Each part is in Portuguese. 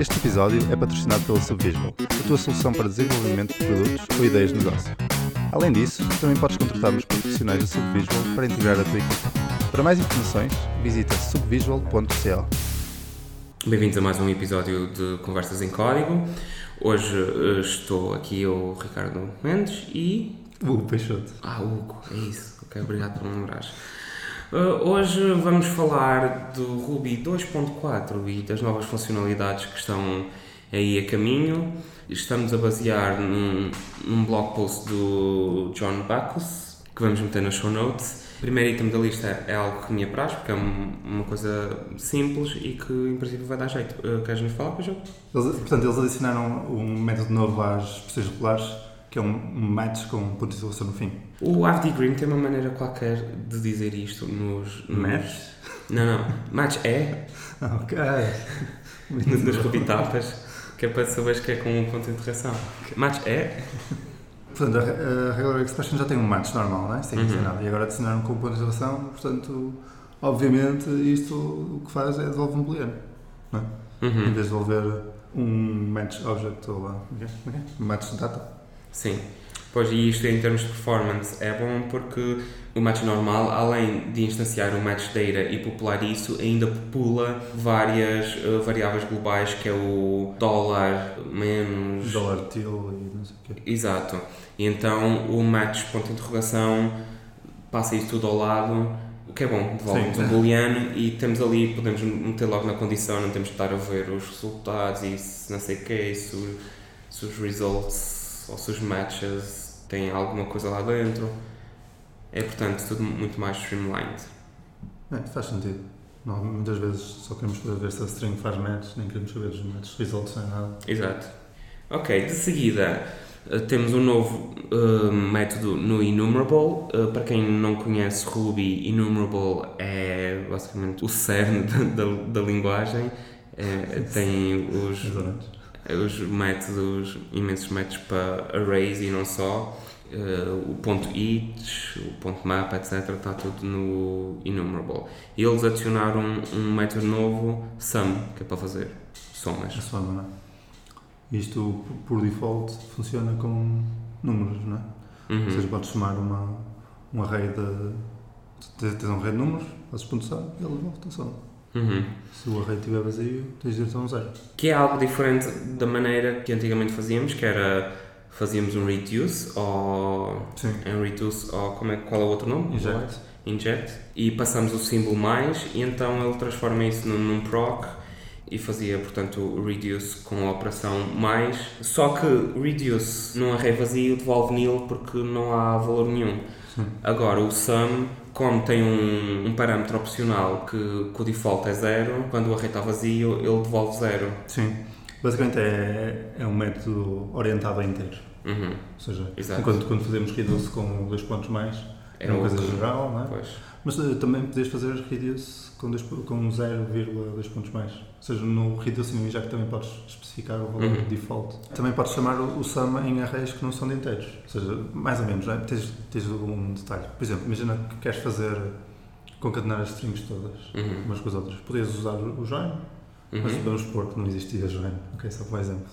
Este episódio é patrocinado pela Subvisual, a tua solução para desenvolvimento de produtos ou ideias de negócio. Além disso, também podes contratar os profissionais da Subvisual para integrar a tua equipe. Para mais informações, visita subvisual.co. Bem-vindos a mais um episódio de Conversas em Código. Hoje eh, estou aqui o Ricardo Mendes e. Hugo Peixoto. Ah, Hugo, é isso. Ok, obrigado por me lembrares. Eh, hoje vamos falar do Ruby 2.4 e das novas funcionalidades que estão aí a caminho. Estamos a basear num, num blog post do John Bacchus, que vamos meter nas show notes. O primeiro item da lista é algo que me apraz, porque é um- uma coisa simples e que em princípio vai dar jeito. Uh, Queres-nos falar, Pajão? Portanto, eles adicionaram um método novo às expressões regulares, que é um match com ponto de interrogação no fim. O AVD Green tem uma maneira qualquer de dizer isto nos. nos- Match? Não, não. Match é, Ok. nas Rubitapas, que é para saberes que é com um ponto de interrogação. Match é. Portanto, a, a Regular Expression já tem um match normal, não é? Sem Uhum. dizer nada. E agora adicionaram com ponto de interrogação, portanto, obviamente, isto o que faz é devolver um booleano, não é? Em Uhum. vez de devolver um match object ou lá, é é? É é? um match data. Sim. Pois, e isto em termos de performance é bom porque o match normal, além de instanciar o match data e popular isso, ainda popula várias eh, variáveis globais que é o dólar menos. Dollar till e não sei o quê. Exato. E então o match ponto de interrogação passa isso tudo ao lado, o que é bom, devolve-nos um booleano e temos ali, podemos meter logo na condição, não temos de estar a ver os resultados e se não sei o que, se, se os results ou se os matches têm alguma coisa lá dentro. É portanto tudo muito mais streamlined. É, faz sentido. Não, muitas vezes só queremos poder ver se a string faz match, nem queremos saber os match results nem nada. Exato. Ok, de seguida eh, temos um novo eh, método no Enumerable. Eh, para quem não conhece Ruby, Enumerable é basicamente o cerne da, da, da linguagem. Eh, tem os, Exatamente. Os métodos, imensos métodos para arrays e não só. Eh, o ponto each, o ponto map, etc. Está tudo no Enumerable. E eles adicionaram um método novo, sum, que é para fazer somas. A soma, não é? Isto, por default, funciona com números, não é? Uhum. Ou seja, podes somar uma, um array de. Tens um array de números, fazes ponto sum e ele devolve-te a soma. Uhum. Se o array estiver vazio, tens ir a um zero. Que é algo diferente da maneira que antigamente fazíamos, que era fazíamos um reduce ou Sim. um reduce ou como é, qual é o outro nome? Inject. Inject e passamos o símbolo mais e então ele transforma isso num, num proc e fazia portanto o reduce com a operação mais só que reduce num array vazio devolve nil porque não há valor nenhum. Agora o sum como tem um, um parâmetro opcional que, que o default é zero quando o array está vazio ele devolve zero Sim. Basicamente é, é um método orientado a inteiros. Uhum, Ou seja, Exato. enquanto quando fazemos reduce com dois pontos mais, Era uma coisa outro. geral, não é? pois. Mas eh, também podias fazer reduce com, dois, com 0,2 pontos mais. Ou seja, no reduce e no inject também podes especificar o valor Uhum. default. Também podes chamar o, o sum em arrays que não são de inteiros. Ou seja, mais ou menos, não é? Tens, tens um detalhe. Por exemplo, imagina que queres fazer concatenar as strings todas, Uhum, umas com as outras. Podias usar o join, mas uhum. vamos supor que não existia join. Ok, só como exemplo.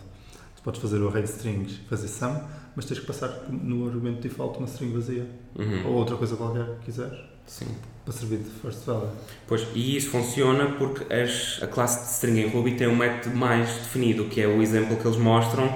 Podes fazer o array de strings, fazer sum, mas tens que passar no argumento default uma string vazia. Uhum. Ou outra coisa qualquer que quiseres, Sim. para servir de first value. Pois, e isso funciona porque as, a classe de string em Ruby tem um método mais definido, que é o exemplo que eles mostram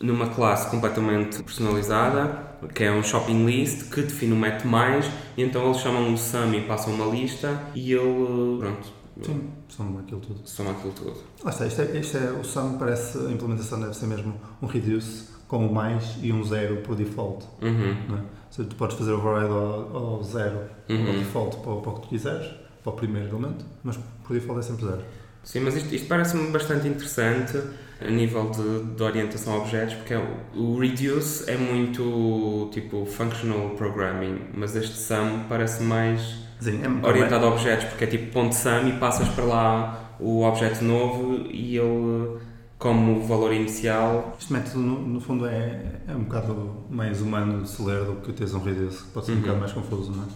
numa classe completamente personalizada, que é um shopping list, que define o método mais, e então eles chamam o sum e passam uma lista, e ele, pronto, Sim, são aquilo tudo. soma aquilo tudo. Lá está, isto é, isto é, o sum parece, a implementação deve ser mesmo um reduce com o mais e um zero por default. Uhum, Não é? Ou seja, tu podes fazer override ao, ao zero, ao uhum. default para, o- para o que tu quiseres, para o primeiro elemento, mas por default é sempre zero. Sim, mas isto, isto parece-me bastante interessante a nível de, de orientação a objetos, porque é o, o reduce é muito tipo functional programming, mas este sum parece mais Sim, é, orientado a objetos, porque é tipo ponto sum e passas para lá o objeto novo e ele, como valor inicial. Este método, no, no fundo, é, é um bocado mais humano de se ler do que teres um reduce, que pode ser um Uhum. bocado mais confuso, não é?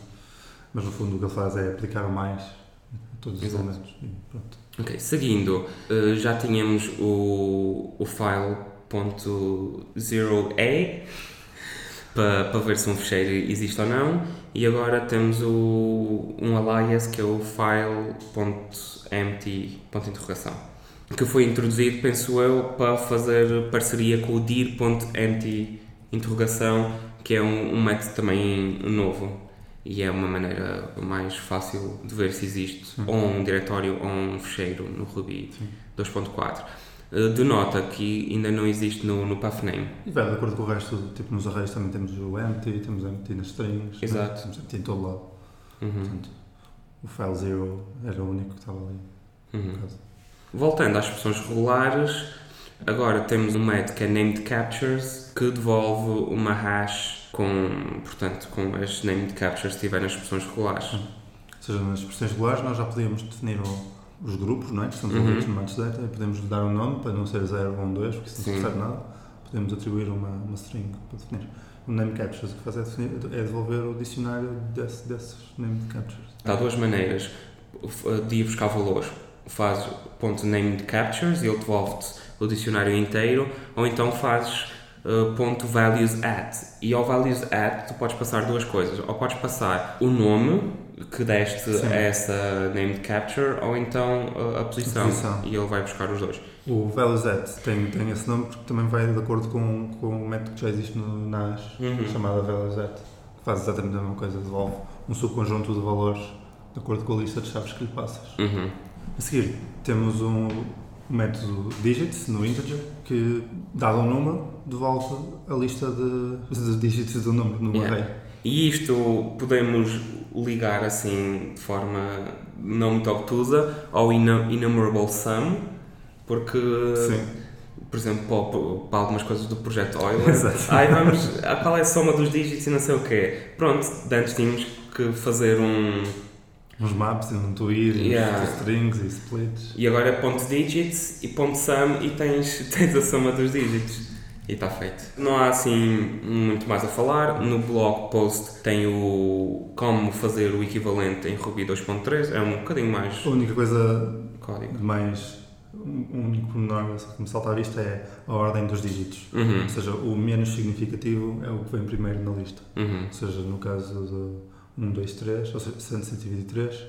Mas no fundo o que ele faz é aplicar o mais, todos os Exato. elementos. E pronto. Ok, seguindo, eh, já tínhamos o, o file.0a para, para ver se um fecheiro existe ou não. E agora temos o, um alias que é o file.empty que foi introduzido, penso eu, para fazer parceria com o dir.empty que é um, um método também novo. E é uma maneira mais fácil de ver se existe ou um diretório ou um fecheiro no Ruby 2.4. Eh, Denota que ainda não existe no, no pathname. E vai de acordo com o resto, tipo nos arrays também temos o empty, temos empty nas strings, né? Exato. temos empty em todo lado. Uhum, Portanto, o file zero era o único que estava ali. uhum. Voltando às expressões regulares, agora temos um método que é named captures que devolve uma hash com, portanto, com as named captures que tiver nas expressões regulares. Ou seja, nas expressões regulares nós já podíamos definir o- os grupos, não é? Que estão Uhum. desenvolvidos no metadata e podemos dar um nome para não ser 0 ou um 2, porque isso não serve nada. Podemos atribuir uma, uma string para definir. O name captures o que faz é, definir, é devolver o dicionário desse, desses name captures. Há duas maneiras f- de ir buscar valores. Fazes ponto named captures e ele devolve-te o dicionário inteiro, ou então fazes uh, ponto values at. E ao values at tu podes passar duas coisas. Ou podes passar o nome que deste Sim. a essa named capture, ou então uh, a posição. A posição. E ele vai buscar os dois. O valueset tem, tem esse nome porque também vai de acordo com, com o método que já existe no NAS, Uhum. chamado valueset, que faz exatamente a mesma coisa, devolve um subconjunto de valores de acordo com a lista de chaves que lhe passas. Uhum. A seguir, temos um método digits no integer que, dado um número, devolve a lista de, de dígitos do número no Yeah. array. E isto podemos ligar assim de forma não muito obtusa ao enumerable sum, porque, Sim. por exemplo, para, algumas coisas do projeto Euler, Exato. ai vamos, ah, qual é a soma dos dígitos e não sei o quê. Pronto, antes tínhamos que fazer um. Uns maps, um to ir, Yeah. strings e splits. E agora é ponto digits e ponto sum e tens, tens a soma dos dígitos. E está feito. Não há assim muito mais a falar. No blog post tem o como fazer o equivalente em Ruby 2.3. É um bocadinho mais A única coisa código. mais. Um único pormenor que me salta à vista é a ordem dos dígitos. Uhum, Ou seja, o menos significativo é o que vem primeiro na lista. uhum, Ou seja, no caso do 1, 2, 3, ou seja, 123,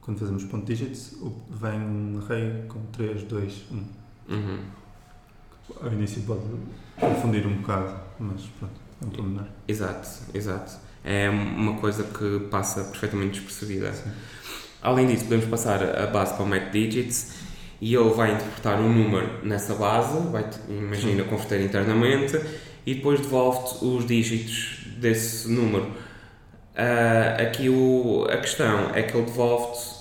quando fazemos ponto digits, o- vem um array com 3, 2, 1. uhum. Ao início pode confundir um bocado, mas pronto, é um pormenor. Exato, exato. É uma coisa que passa perfeitamente despercebida. Sim. Além disso, podemos passar a base para o Mac Digits e ele vai interpretar um número nessa base, vai imagina converter internamente e depois devolve-te os dígitos desse número. Ah, aqui o, a questão é que ele devolve-te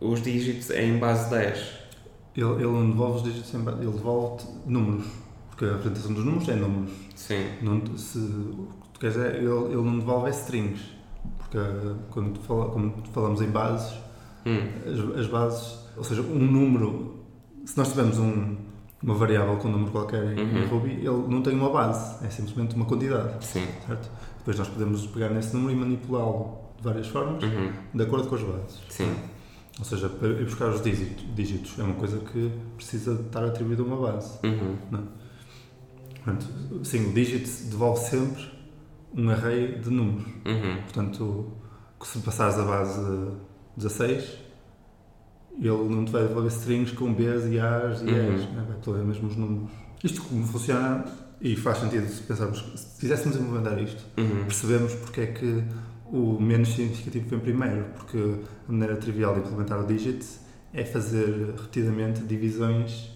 os dígitos em base 10. Ele, ele não devolve os dígitos, ele devolve números, porque a representação dos números é números. Sim. Não, se, o que tu queres é, ele, ele não devolve é strings, porque ah, quando, fala, quando falamos em bases, Hum, as, as bases, ou seja, um número, se nós tivermos um, uma variável com um número qualquer em, em Uhum. Ruby, ele não tem uma base, é simplesmente uma quantidade, sim. certo? Depois nós podemos pegar nesse número e manipulá-lo de várias formas, Uhum, de acordo com as bases. sim. Ou seja, para ir buscar os dígitos, dígitos é uma coisa que precisa estar atribuída a uma base. Uhum, Portanto, sim, o digit devolve sempre um array de números. uhum, Portanto, se passares a base 16, ele não te vai devolver strings com Bs e As e Uhum. Es, né? vai devolver mesmo os números. Isto como funciona, e faz sentido se pensarmos, se quiséssemos implementar isto, uhum. percebemos porque é que o menos significativo vem primeiro, porque a maneira trivial de implementar o digit é fazer repetidamente divisões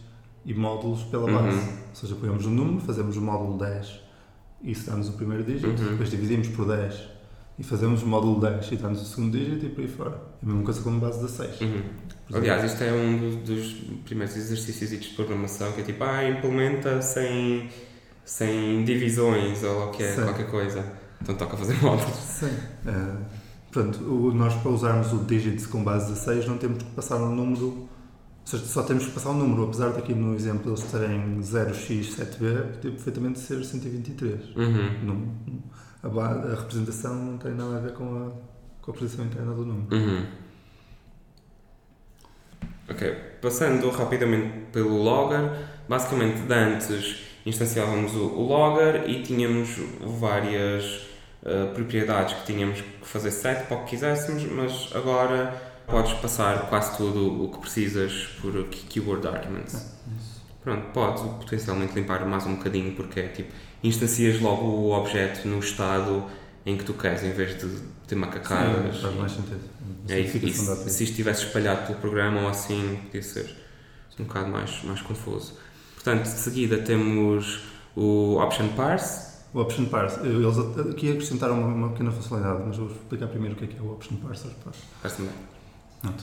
e módulos pela base. Uhum. Ou seja, pegamos um número, fazemos o módulo 10 e isso dá-nos o primeiro dígito, Uhum. depois dividimos por 10 e fazemos o módulo 10 e dá-nos o segundo dígito e por aí fora. É a mesma coisa com base 16. Uhum. Aliás, isto é um dos, primeiros exercícios de programação que é tipo, ah, implementa sem, sem divisões ou que é, Sim. qualquer coisa. Então toca fazer módulos. Sim. É, portanto, o- nós para usarmos o digit com base 16 não temos que passar um número, ou seja, só temos que passar um número, apesar de aqui no exemplo eles terem 0x7b, podia perfeitamente ser 123. Uhum. Não, a, a representação não tem nada a ver com a, com a posição interna do número. Uhum. Ok, passando rapidamente pelo logger, basicamente de antes instanciávamos o, o logger e tínhamos várias uh, propriedades que tínhamos que fazer set para o que quiséssemos, mas agora podes passar quase tudo o que precisas por keyword arguments. Pronto, podes potencialmente limpar mais um bocadinho porque é tipo, instancias logo o objeto no estado em que tu queres, em vez de ter macacadas. Sim, faz mais sentido. É, e, se, se estivesse espalhado pelo programa ou assim, podia ser um bocado mais, mais confuso. Portanto, de seguida temos o Option Parse. O Option Parse, eles aqui acrescentaram uma, uma pequena funcionalidade, mas vou explicar primeiro o que é, que é o Option Parser. Parece bem.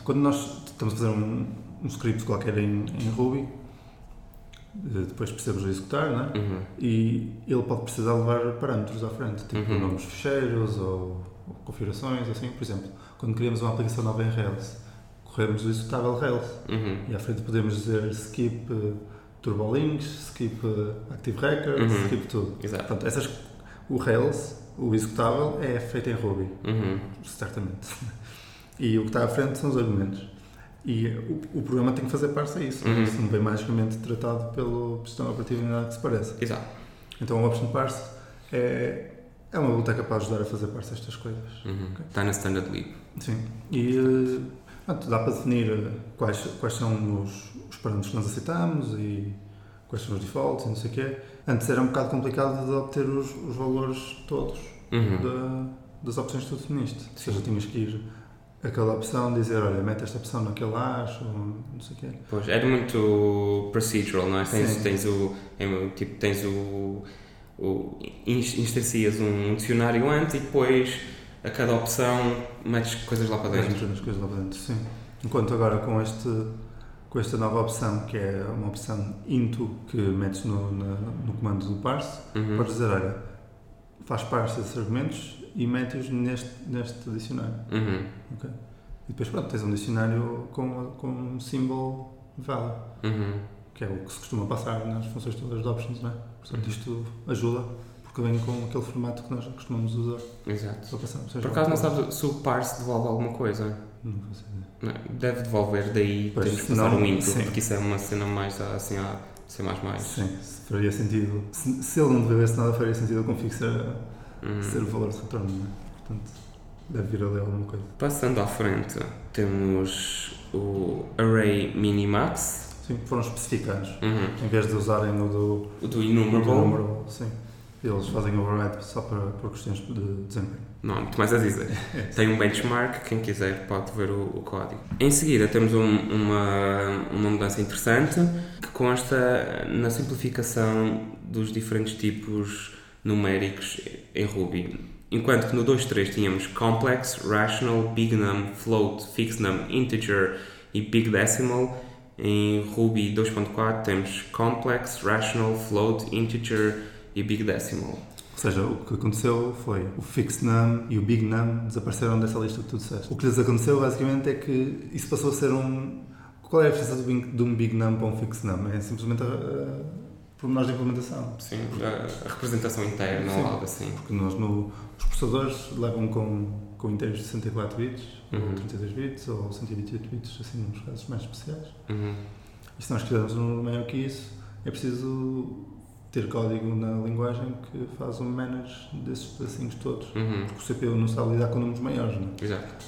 Quando nós estamos a fazer um, um script qualquer em, em Ruby, eh, depois precisamos de executar, né? Uhum. E ele pode precisar levar parâmetros à frente, tipo uhum. nomes de ficheiros ou, ou, configurações, assim. Por exemplo, quando criamos uma aplicação nova em Rails, corremos o executável Rails uhum. e à frente podemos dizer skip uh, turbo links, skip uh, active records, uhum. skip tudo. Exato. Portanto, essas, o Rails, o executável, é feito em Ruby, uhum. certamente. E o que está à frente são os argumentos. E o, o programa tem que fazer parte disso. Uhum. Isso não vem magicamente tratado pelo sistema operativo nem nada que se pareça. Exato. Então o Option Parse é, é uma biblioteca para ajudar a fazer parte destas coisas. Uhum. Okay? Está na Standard Lib. Sim. E uh, dá para definir quais, quais são os, os parâmetros que nós aceitamos e quais são os defaults e não sei o quê. Antes era um bocado complicado de obter os, os valores todos uhum. da, das opções que tu definiste. Ou seja, tinhas que ir aquela opção, dizer, olha, mete esta opção naquele acho, não sei o quê. Pois, era muito procedural, não é? Tens, Sim. tens o, é, tipo, tens o, o instancias um dicionário antes e depois a cada opção metes coisas lá para dentro. Metes coisas lá para dentro, sim. Enquanto agora com este com esta nova opção, que é uma opção into, que metes no, na, no comando do parse, uhum. podes dizer, olha, faz parse desses argumentos e mete-os neste, neste dicionário. Uhum. Okay? E depois, pronto, tens um dicionário com, com um símbolo valid, uhum. que é o que se costuma passar nas funções todas de options, não é? Portanto, isto ajuda, porque vem com aquele formato que nós costumamos usar. Exato. Para passar, Por acaso não sabes se o parse devolve alguma coisa? Não faço ideia. Deve devolver, daí pois, temos que passar não, um intro, sim. porque isso é uma cena mais assim, a ser mais mais. Sim, faria sentido. Se, se ele não devolvesse nada, faria sentido que seja uhum. ser o valor de retorno, não é? Portanto, deve vir ali alguma coisa. Passando à frente, temos o Array Minimax. Sim, foram especificados. Uhum. Em vez de usarem o do, o do Enumerable. Do enumerable sim. Eles fazem override só para, para questões de desempenho. Não muito mais a dizer. Tem um benchmark, quem quiser pode ver o, o código. Em seguida temos um, uma, uma mudança interessante que consta na simplificação dos diferentes tipos numéricos em Ruby. Enquanto que no 2.3 tínhamos complex, rational, big num, float, fixed num, integer e big decimal, em Ruby 2.4 temos complex, rational, float, integer e big decimal. Ou seja, o que aconteceu foi o fixed num e o big num desapareceram dessa lista que tu disseste. O que lhes aconteceu basicamente é que isso passou a ser um. Qual é a diferença de um big num para um fixed num? É simplesmente a, pormenores de implementação. Sim, a, representação interna ou algo assim. Porque nós, no, os processadores levam com, com inteiros de 64 bits, uhum. ou 32 bits, ou 128 bits, assim, nos casos mais especiais. Uhum. E se nós quisermos um número maior que isso, é preciso ter código na linguagem que faz um manage desses pedacinhos todos. Uhum. Porque o CPU não sabe lidar com números maiores, não é? Exato.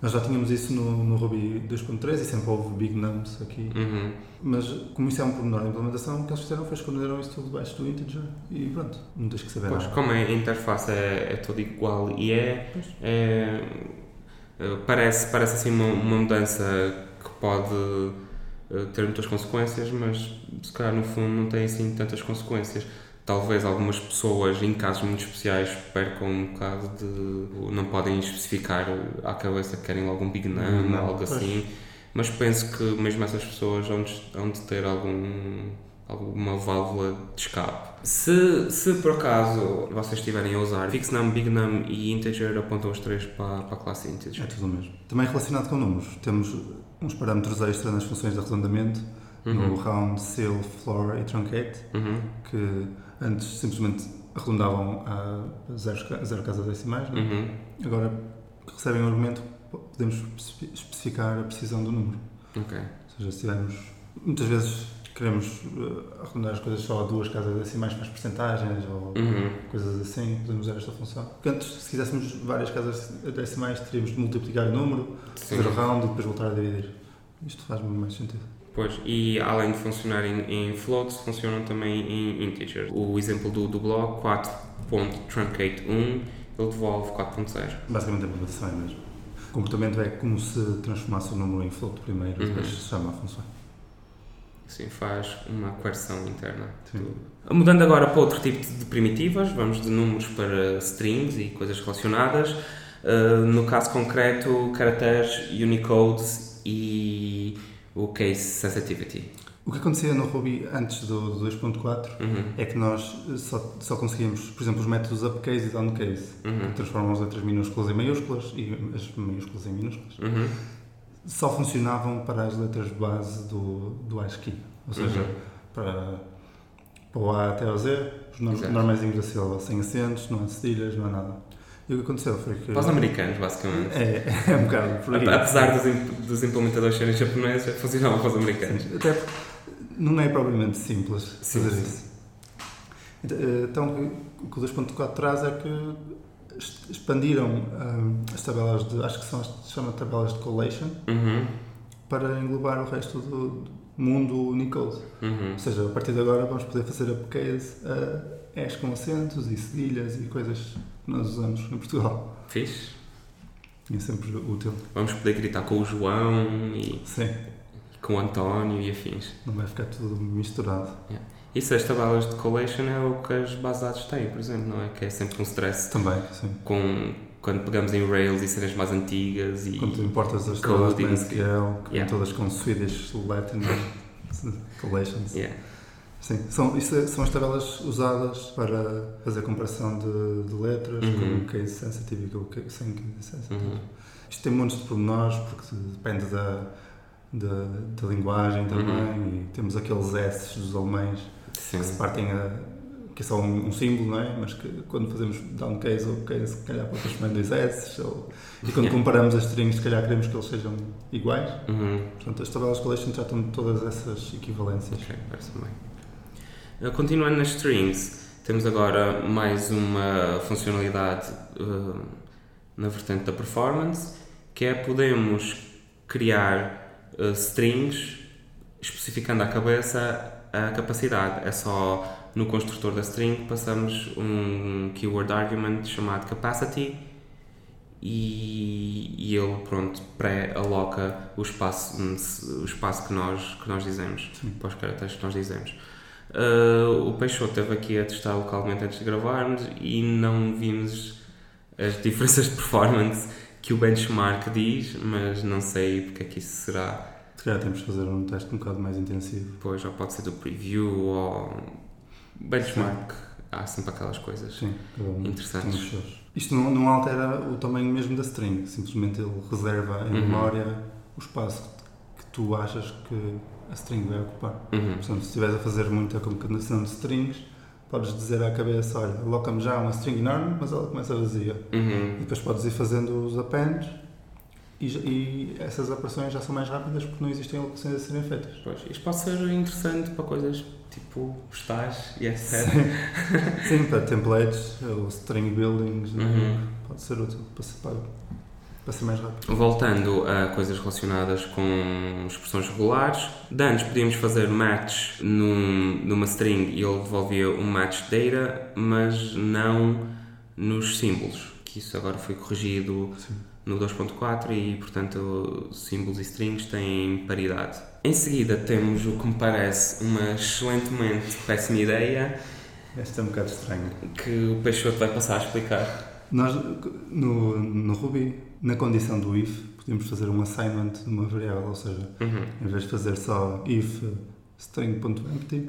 Nós já tínhamos isso no, no Ruby 2.3 e sempre houve big nums aqui. Uhum. Mas como isso é um pormenor de implementação, o que eles fizeram foi esconderam isso tudo debaixo do integer e pronto, não tens que saber pois, nada. como a interface é, é toda igual e é, é, é, parece, parece assim uma, uma mudança que pode eh, ter muitas consequências, mas se calhar no fundo não tem assim tantas consequências talvez algumas pessoas, em casos muito especiais, percam um bocado de. não podem especificar à cabeça que querem logo um Big Num ou algo assim, mas penso que mesmo essas pessoas vão de, vão de ter algum alguma válvula de escape. Se, se por acaso vocês estiverem a usar fixnum, bignum e integer, apontam os três para, para a classe integer. É tudo o mesmo. Também relacionado com números, temos uns parâmetros extra nas funções de arredondamento, uhum. no round, seal, floor e truncate, uhum. que Antes simplesmente arredondavam a zero, zero casas decimais, é? uhum. agora que recebem o argumento podemos especificar a precisão do número. Ok. Ou seja, se tivermos. Muitas vezes queremos uh, arredondar as coisas só a duas casas decimais para as percentagens ou Uhum. coisas assim, podemos usar esta função. Porque antes, se quiséssemos várias casas decimais, teríamos de multiplicar o número, Sim. fazer o round e depois voltar a dividir. Isto faz mais sentido. Pois, e além de funcionar em, em floats, funcionam também em integers. O exemplo do, do blog 4.truncate1, ele devolve 4.0. Basicamente a implementação é mesmo. O comportamento é como se transformasse o número em float primeiro, Uhum. depois se chama a função. Assim faz uma coerção interna. Sim. do- Mudando agora para outro tipo de primitivas, vamos de números para strings e coisas relacionadas. Uh, no caso concreto, caracteres, Unicodes e o case sensitivity. O que acontecia no Ruby antes do, do 2.4 Uhum. é que nós só, só conseguíamos, por exemplo, os métodos upcase e downcase, Uhum. que transformam as letras minúsculas em maiúsculas e as maiúsculas em minúsculas, Uhum. Só funcionavam para as letras base do, do ASCII. Ou seja, Uhum. para, para o A até ao Z, os no- Exato. normaizinhos da sílaba, sem acentos, não há cedilhas, não há nada. E o que aconteceu foi que. Para os americanos, basicamente. É, é um bocado por aí. Apesar dos, dos implementadores serem japoneses, funcionava para os americanos. Sim, Até porque não é propriamente simples Sim, fazer sim. isso. Então, o que o 2.4 traz é que expandiram hum, as tabelas de, acho que são se chama tabelas de collation, Uhum. para englobar o resto do, do mundo Unicode. Uhum. Ou seja, a partir de agora vamos poder fazer upcase a S com acentos e cedilhas e coisas que nós usamos em Portugal. Fixe. É sempre útil. Vamos poder gritar com o João e, Sim, e com o António e afins. não vai ficar tudo misturado. Isso, as tabelas de collation é o que as bases têm, por exemplo, não é? Que é sempre um stress Também, sim. com, quando pegamos em Rails e cenas mais antigas e... Quando importas as tabelas de Coding. SQL, Yeah. todas com Swedish Latin collations. Yeah. Sim, são, isso é- são as tabelas usadas para fazer comparação de, de letras, Uhum. com o case sensitive e com o case sem case sensitive. Uhum. Isto tem montes de pormenores, porque depende da, da, da linguagem também, Uhum. e temos aqueles S dos alemães Sim. que se partem a. que é só um, um símbolo, não é? Mas que quando fazemos downcase ou case, se calhar transformar em dois S, ou, e quando comparamos as strings, se calhar queremos que eles sejam iguais. Uhum. Portanto, as tabelas collection tratam de todas essas equivalências. Ok, parece bem. Uh, Continuando nas strings, temos agora mais uma funcionalidade uh, na vertente da performance, que é podemos criar uh, strings especificando à cabeça a capacidade. É só no construtor da string passamos um keyword argument chamado capacity e, e ele pronto pré-aloca o espaço, o espaço que, nós, que nós dizemos, Sim. para os caracteres que nós dizemos. Uh, o Peixoto esteve aqui a testar localmente antes de gravarmos e não vimos as diferenças de performance que o benchmark diz, mas não sei porque é que isso será. Se calhar temos de fazer um teste um bocado mais intensivo. Depois, ou pode ser do preview ou benchmark. Há sempre aquelas coisas Sim, interessantes. Isto não, não altera o tamanho mesmo da string, simplesmente ele reserva em Uhum. memória o espaço que tu achas que a string vai ocupar. Uhum. Portanto, se estiveres a fazer muita concatenação de strings, podes dizer à cabeça, olha, aloca-me já uma string enorme, mas ela começa vazia. E Uhum. depois podes ir fazendo os appends e, e essas operações já são mais rápidas porque não existem alocações a serem feitas. Pois, isto pode ser interessante para coisas tipo postais e etc. Sim, para templates ou string buildings, né? Uhum. pode ser útil para ser, para, para ser mais rápido. Voltando a coisas relacionadas com expressões regulares, de antes podíamos fazer match num, numa string e ele devolvia um match data, mas não nos símbolos, que isso agora foi corrigido Sim. No 2.4 e, portanto, símbolos e strings têm paridade. Em seguida temos o que me parece uma excelentemente péssima ideia Esta é um bocado estranho. que o Peixoto vai passar a explicar. Nós, no, no Ruby, na condição do if, podemos fazer um assignment de uma variável, ou seja, Uhum. em vez de fazer só if string.empty,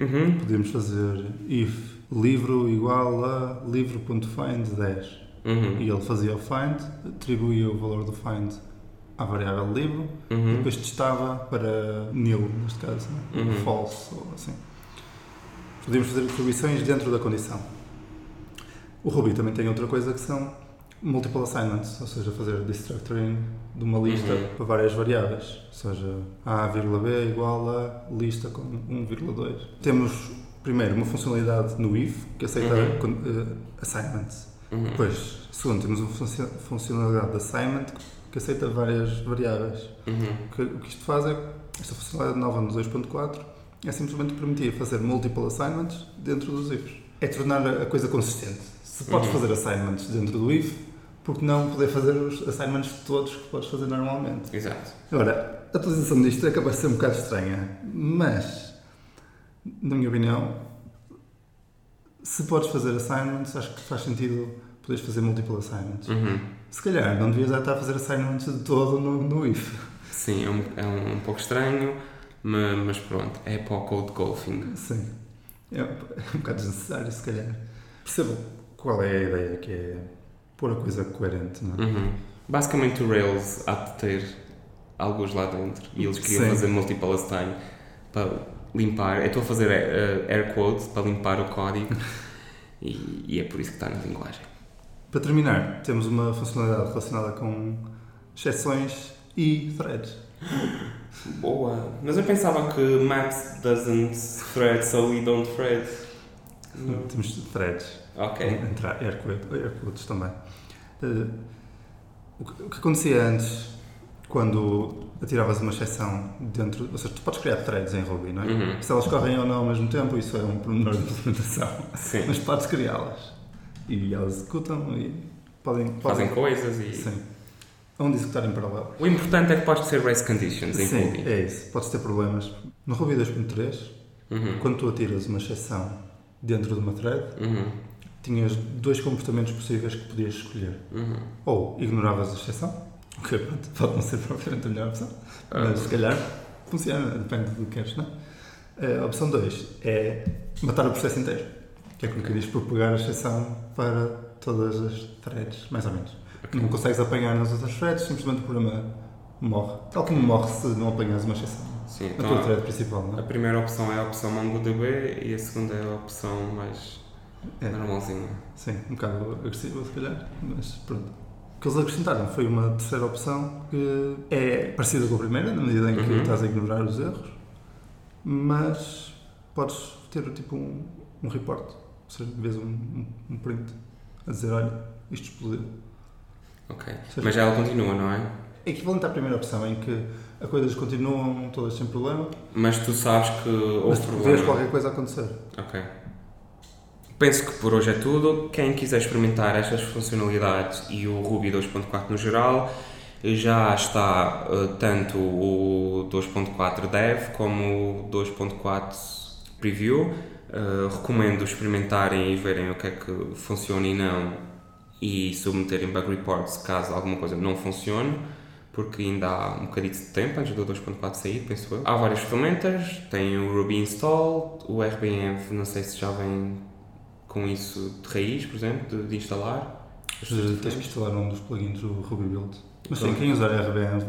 Uhum. podemos fazer if livro igual a livro.find 10. Uhum. E ele fazia o find, atribuía o valor do find à variável livro, e Uhum. depois testava para nil, neste caso, né? Uhum. false ou assim. Podemos fazer atribuições dentro da condição. O Ruby também tem outra coisa que são multiple assignments, ou seja, fazer destructuring de uma lista Uhum. para várias variáveis, ou seja, A, B igual a lista com 1,2. Temos primeiro uma funcionalidade no if que aceita Uhum. eh, assignments. Uhum. Depois, segundo, temos uma funci- funcionalidade de assignment que aceita várias variáveis. Uhum. O que, o que isto faz é, esta funcionalidade nova no 2.4 é simplesmente permitir fazer multiple assignments dentro dos ifs. É tornar a a coisa consistente. Se podes Uhum. fazer assignments dentro do if, por que não poder fazer os assignments todos que podes fazer normalmente? Exato. Agora, a utilização disto é capaz de ser um bocado estranha, mas, na minha opinião, se podes fazer assignments, acho que faz sentido poderes fazer multiple assignments. Uhum. Se calhar, não devias estar a fazer assignments de todo no, no if. Sim, é um, é um, um pouco estranho, mas, mas pronto, é para o code golfing. Sim. É um, é um bocado desnecessário, se calhar. Percebo qual é a ideia, que é pôr a coisa coerente, não é? Uhum. Basicamente o Rails há de ter alguns lá dentro e eles queriam Sim. fazer multiple assign para limpar. Eu estou a fazer eh, air quotes para limpar o código e, e é por isso que está na linguagem. Para terminar, temos uma funcionalidade relacionada com exceções e threads. Boa! Mas eu pensava que Maps doesn't thread, so we don't thread. Não. Temos threads. Ok. Entre air quotes, air quotes também. Que, o que acontecia antes, quando atiravas uma exceção dentro. Ou seja, tu podes criar threads em Ruby, não é? Uhum. Se elas correm ou não ao mesmo tempo, isso é um pormenor de implementação. Sim. Mas podes criá-las. E elas executam e podem. Fazem podem coisas e. Sim. Onde executar em paralelo. O importante é que pode ser race conditions em Sim, Ruby. é isso. Podes ter problemas. No Ruby 2.3, Uhum. quando tu atiras uma exceção dentro de uma thread, Uhum. tinhas dois comportamentos possíveis que podias escolher. Uhum. Ou ignoravas a exceção, pronto, pode não ser propriamente a melhor opção, mas se calhar funciona, depende do que queres, não é? A opção 2 é matar o processo inteiro, que é como que diz propagar a exceção para todas as threads, mais ou menos. Ok. Não consegues apanhar nas outras threads, simplesmente o programa morre. Tal como morre se não apanhas uma exceção Sim, então tua a, thread principal, não a é? primeira opção é a opção MongoDB e a segunda é a opção mais É. normalzinha. Sim, um bocado agressiva se calhar, mas pronto. Que eles acrescentaram foi uma terceira opção que é parecida com a primeira, na medida em que Uhum. estás a ignorar os erros, mas podes ter tipo um, um report, ou seja, vês um, um, um print a dizer, olha, isto explodiu. Ok. Seja, Mas ela continua, não é? É equivalente à primeira opção, em que as coisas continuam todas sem problema, Mas tu sabes que houve mas problema. vês qualquer coisa acontecer. Ok. Penso que por hoje é tudo. Quem quiser experimentar estas funcionalidades e o Ruby 2.4 no geral, já está eh, tanto o 2.4 Dev como o 2.4 Preview. Eh, recomendo experimentarem e verem o que é que funciona e não e submeterem bug reports caso alguma coisa não funcione porque ainda há um bocadinho de tempo antes do 2.4 sair, penso eu. Há várias ferramentas, tem o Ruby Install, o RBenv, não sei se já vem com isso de raiz, por exemplo, de, de instalar. Tens que instalar um dos plugins do Ruby Build. Mas sim, quem usar RBM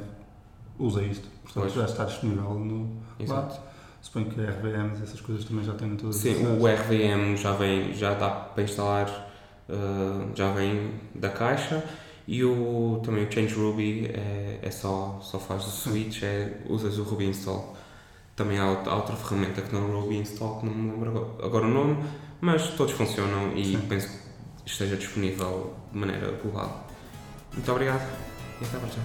usa isto. Portanto, Pois. já está disponível no Exato. lá. Suponho que RVMs e essas coisas também já têm todas Sim, o RVM já vem, já dá para instalar, uh, já vem da caixa e o, também o Change Ruby é, é só, só faz o switch, é, usas o Ruby Install. Também há, outra- ferramenta que não é o Ruby Install, que não me lembro agora o nome, mas todos funcionam e Sim. penso que esteja disponível de maneira global. Muito obrigado e até para já.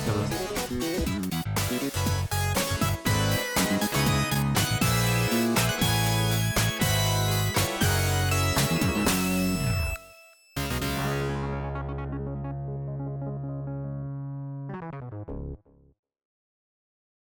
Até a próxima.